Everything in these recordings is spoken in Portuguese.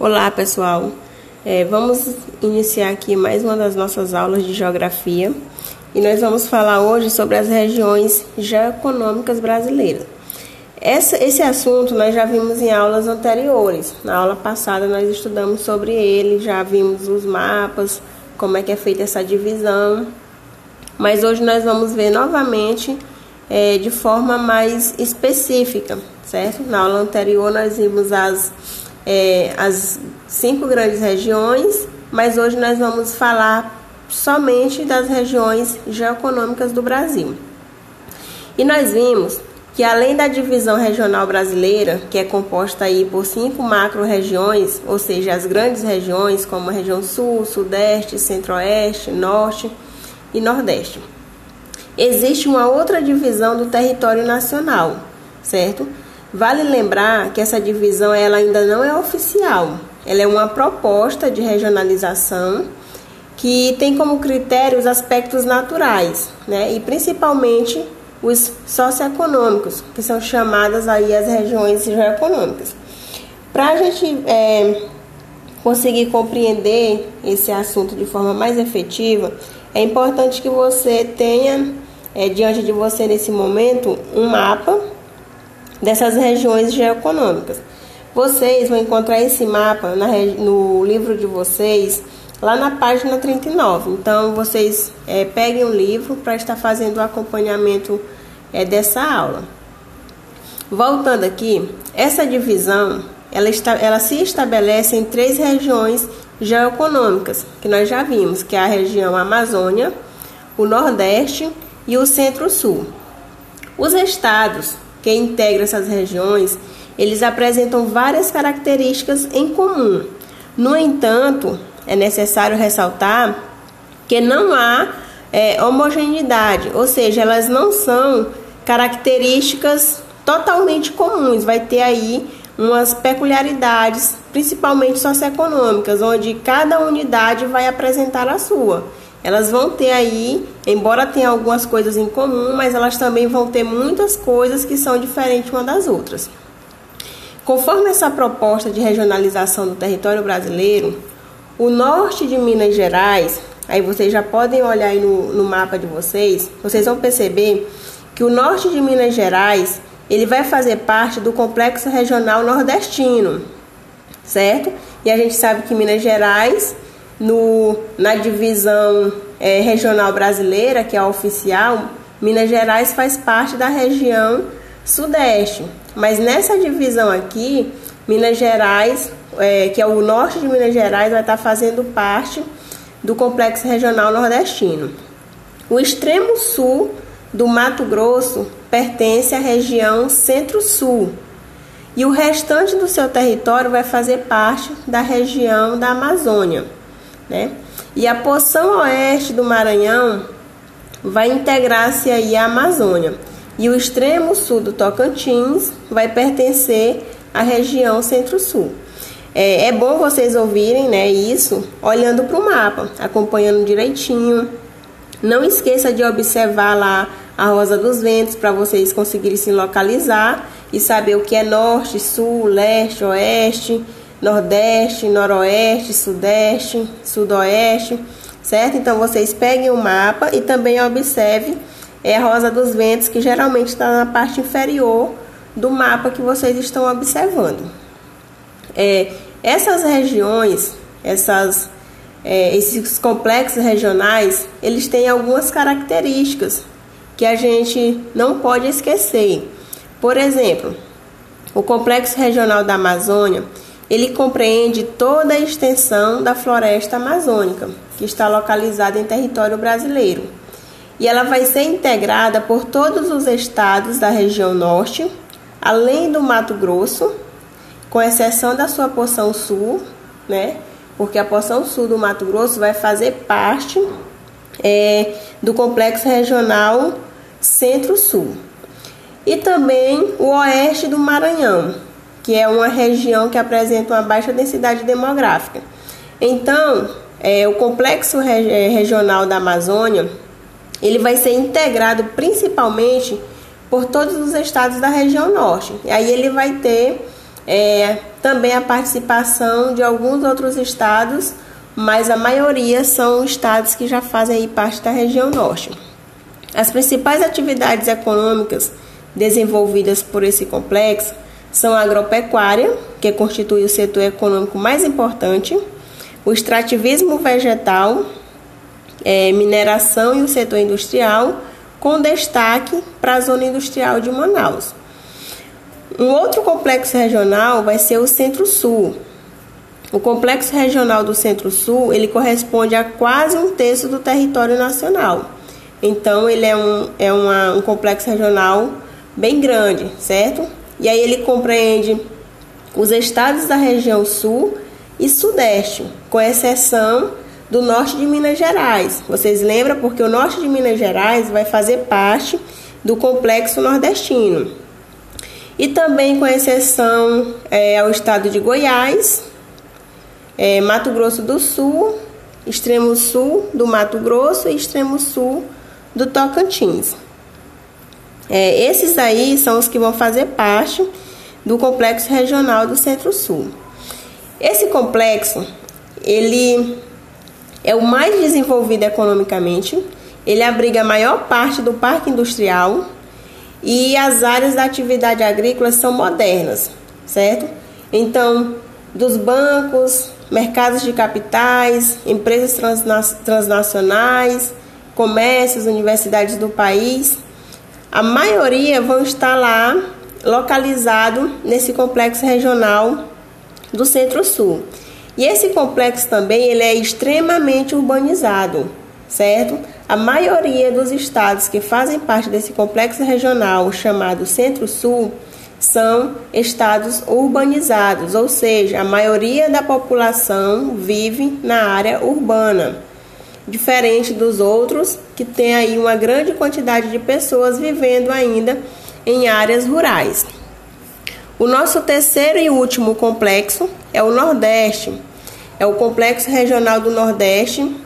Olá pessoal, é, vamos iniciar aqui mais uma das nossas aulas de geografia e nós vamos falar hoje sobre as regiões geoeconômicas brasileiras. Essa, esse assunto nós já vimos em aulas anteriores. Na aula passada nós estudamos sobre ele, já vimos os mapas, como é que é feita essa divisão. Mas hoje nós vamos ver novamente é, de forma mais específica, certo? Na aula anterior nós vimos as é, as cinco grandes regiões, mas hoje nós vamos falar somente das regiões geoeconômicas do Brasil. E nós vimos que além da divisão regional brasileira, que é composta aí por cinco macro-regiões, ou seja, as grandes regiões como a região sul, sudeste, centro-oeste, norte e nordeste. Existe uma outra divisão do território nacional, certo? Vale lembrar que essa divisão ela ainda não é oficial. Ela é uma proposta de regionalização que tem como critério os aspectos naturais, né? E principalmente os socioeconômicos, que são chamadas aí as regiões geoeconômicas. Para a gente é, conseguir compreender esse assunto de forma mais efetiva, é importante que você tenha é, diante de você nesse momento um mapa dessas regiões geoeconômicas. Vocês vão encontrar esse mapa na, no livro de vocês, lá na página 39. Então, vocês é, peguem o livro para estar fazendo o acompanhamento é, dessa aula. Voltando aqui, essa divisão ela, está, ela se estabelece em três regiões geoeconômicas, que nós já vimos, que é a região Amazônia, o Nordeste e o Centro-Sul. Os estados que integram essas regiões, eles apresentam várias características em comum. No entanto, é necessário ressaltar que não há é, homogeneidade, ou seja, elas não são características totalmente comuns. Vai ter aí umas peculiaridades, principalmente socioeconômicas, onde cada unidade vai apresentar a sua. Elas vão ter aí, embora tenha algumas coisas em comum, mas elas também vão ter muitas coisas que são diferentes uma das outras. Conforme essa proposta de regionalização do território brasileiro, o norte de Minas Gerais, aí vocês já podem olhar aí no, no mapa de vocês, vocês vão perceber que o norte de Minas Gerais ele vai fazer parte do complexo regional nordestino, certo? E a gente sabe que Minas Gerais no, na divisão é, regional brasileira, que é a oficial, Minas Gerais faz parte da região sudeste. Mas nessa divisão aqui, Minas Gerais, é, que é o norte de Minas Gerais, vai estar fazendo parte do complexo regional nordestino. O extremo sul do Mato Grosso pertence à região centro-sul. E o restante do seu território vai fazer parte da região da Amazônia né? E a porção oeste do Maranhão vai integrar-se aí à Amazônia. E o extremo sul do Tocantins vai pertencer à região centro-sul. É, é, bom vocês ouvirem né, isso olhando para o mapa, acompanhando direitinho. Não esqueça de observar lá a Rosa dos Ventos para vocês conseguirem se localizar e saber o que é norte, sul, leste, oeste Nordeste, Noroeste, Sudeste, Sudoeste, certo? Então vocês peguem o mapa e também observe é a rosa dos ventos, que geralmente está na parte inferior do mapa que vocês estão observando. É, essas regiões, essas, é, esses complexos regionais, eles têm algumas características que a gente não pode esquecer. Por exemplo, o Complexo Regional da Amazônia, ele compreende toda a extensão da floresta amazônica, que está localizada em território brasileiro. E ela vai ser integrada por todos os estados da região norte, além do Mato Grosso, com exceção da sua porção sul, né? Porque a porção sul do Mato Grosso vai fazer parte é, do complexo regional Centro-Sul. E também o oeste do Maranhão, que é uma região que apresenta uma baixa densidade demográfica. Então, é, o complexo é, regional da Amazônia ele vai ser integrado principalmente por todos os estados da região norte. E aí ele vai ter é, também a participação de alguns outros estados, mas a maioria são estados que já fazem parte da região norte. As principais atividades econômicas desenvolvidas por esse complexo são a agropecuária, que constitui o setor econômico mais importante, o extrativismo vegetal, é, mineração e o setor industrial, com destaque para a zona industrial de Manaus. Um outro complexo regional vai ser o Centro-Sul. O complexo regional do Centro-Sul ele corresponde a quase um terço do território nacional. Então ele é um, é uma, um complexo regional bem grande, certo? E aí ele compreende os estados da região sul e sudeste, com exceção do norte de Minas Gerais. Vocês lembram? Porque o norte de Minas Gerais vai fazer parte do complexo nordestino. E também com exceção é, ao estado de Goiás, é, Mato Grosso do Sul, extremo sul do Mato Grosso e extremo sul do Tocantins. É, esses aí são os que vão fazer parte do complexo regional do Centro-Sul. Esse complexo, ele é o mais desenvolvido economicamente, ele abriga a maior parte do parque industrial e as áreas da atividade agrícola são modernas, certo? Então, dos bancos, mercados de capitais, empresas transna transnacionais, comércios, universidades do país, a maioria vão estar lá localizado nesse complexo regional do Centro-Sul. E esse complexo também ele é extremamente urbanizado, certo? A maioria dos estados que fazem parte desse complexo regional chamado Centro-Sul são estados urbanizados, ou seja, a maioria da população vive na área urbana, diferente dos outros que tem aí uma grande quantidade de pessoas vivendo ainda em áreas rurais. O nosso terceiro e último complexo é o Nordeste. É o complexo regional do Nordeste,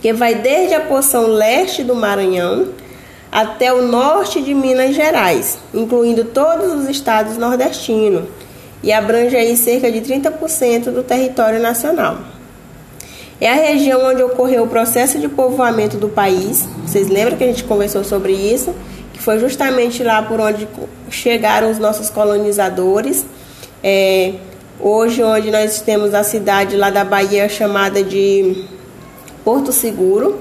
que vai desde a porção leste do Maranhão até o norte de Minas Gerais, incluindo todos os estados nordestinos, e abrange aí cerca de 30% do território nacional. É a região onde ocorreu o processo de povoamento do país. Vocês lembram que a gente conversou sobre isso? Que foi justamente lá por onde chegaram os nossos colonizadores. É, hoje, onde nós temos a cidade lá da Bahia chamada de Porto Seguro.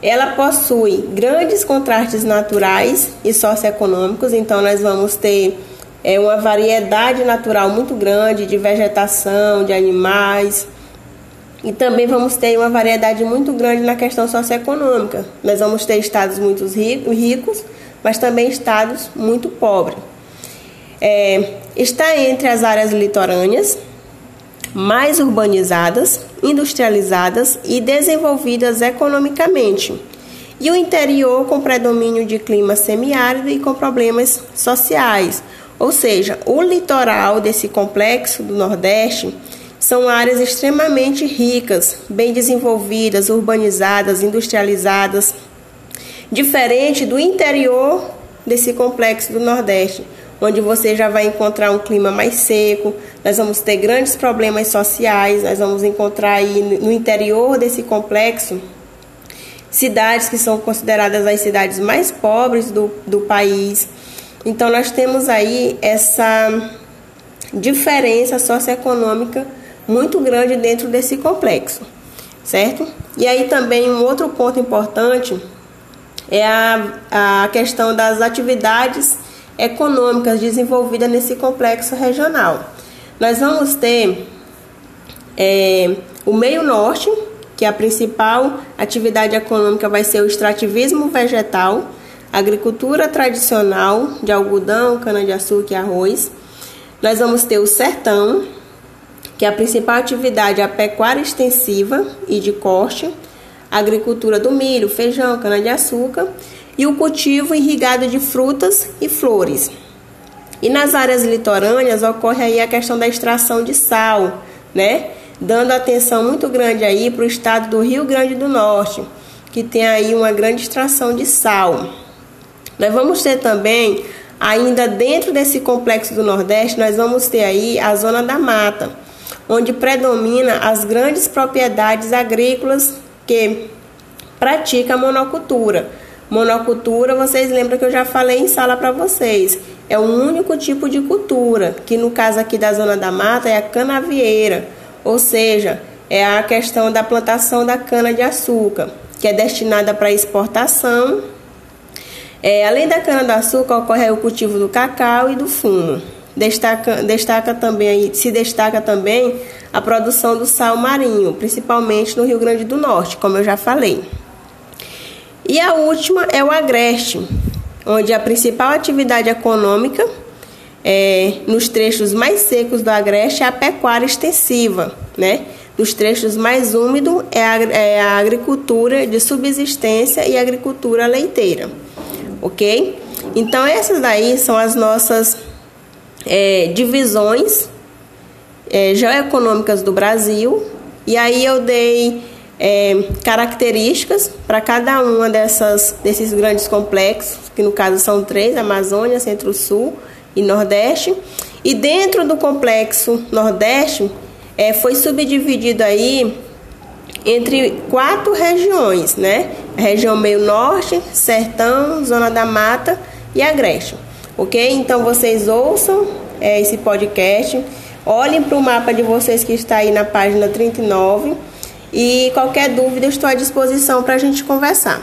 Ela possui grandes contrastes naturais e socioeconômicos, então nós vamos ter é, uma variedade natural muito grande de vegetação, de animais, e também vamos ter uma variedade muito grande na questão socioeconômica. Nós vamos ter estados muito ricos, mas também estados muito pobres. É, está entre as áreas litorâneas, mais urbanizadas, industrializadas e desenvolvidas economicamente, e o interior com predomínio de clima semiárido e com problemas sociais. Ou seja, o litoral desse complexo do Nordeste são áreas extremamente ricas, bem desenvolvidas, urbanizadas, industrializadas, diferente do interior desse complexo do Nordeste, onde você já vai encontrar um clima mais seco, nós vamos ter grandes problemas sociais, nós vamos encontrar aí no interior desse complexo cidades que são consideradas as cidades mais pobres do, do país. Então, nós temos aí essa diferença socioeconômica muito grande dentro desse complexo, certo? E aí também um outro ponto importante é a, a questão das atividades econômicas desenvolvidas nesse complexo regional. Nós vamos ter é, o meio norte, que a principal atividade econômica vai ser o extrativismo vegetal, agricultura tradicional de algodão, cana-de-açúcar e arroz. Nós vamos ter o sertão, que a principal atividade é a pecuária extensiva e de corte, a agricultura do milho, feijão, cana-de-açúcar e o cultivo irrigado de frutas e flores. E nas áreas litorâneas ocorre aí a questão da extração de sal, né? Dando atenção muito grande aí para o estado do Rio Grande do Norte, que tem aí uma grande extração de sal. Nós vamos ter também Ainda dentro desse complexo do Nordeste, nós vamos ter aí a zona da mata, onde predomina as grandes propriedades agrícolas que praticam monocultura. Monocultura, vocês lembram que eu já falei em sala para vocês. É o único tipo de cultura, que no caso aqui da zona da mata é a canavieira, ou seja, é a questão da plantação da cana de açúcar, que é destinada para exportação. É, além da cana de açúcar ocorre o cultivo do cacau e do fumo. Destaca, destaca também, se destaca também a produção do sal marinho, principalmente no Rio Grande do Norte, como eu já falei. E a última é o agreste, onde a principal atividade econômica é, nos trechos mais secos do agreste é a pecuária extensiva, né? Nos trechos mais úmidos é a, é a agricultura de subsistência e agricultura leiteira, ok? Então essas daí são as nossas é, divisões é, geoeconômicas do Brasil. E aí eu dei é, características para cada uma dessas, desses grandes complexos, que no caso são três, Amazônia, Centro-Sul e Nordeste. E dentro do complexo Nordeste é, foi subdividido aí entre quatro regiões, né? A região meio norte, sertão, zona da mata e agreste. Ok? Então vocês ouçam é, esse podcast, olhem para o mapa de vocês que está aí na página 39 e qualquer dúvida, estou à disposição para a gente conversar.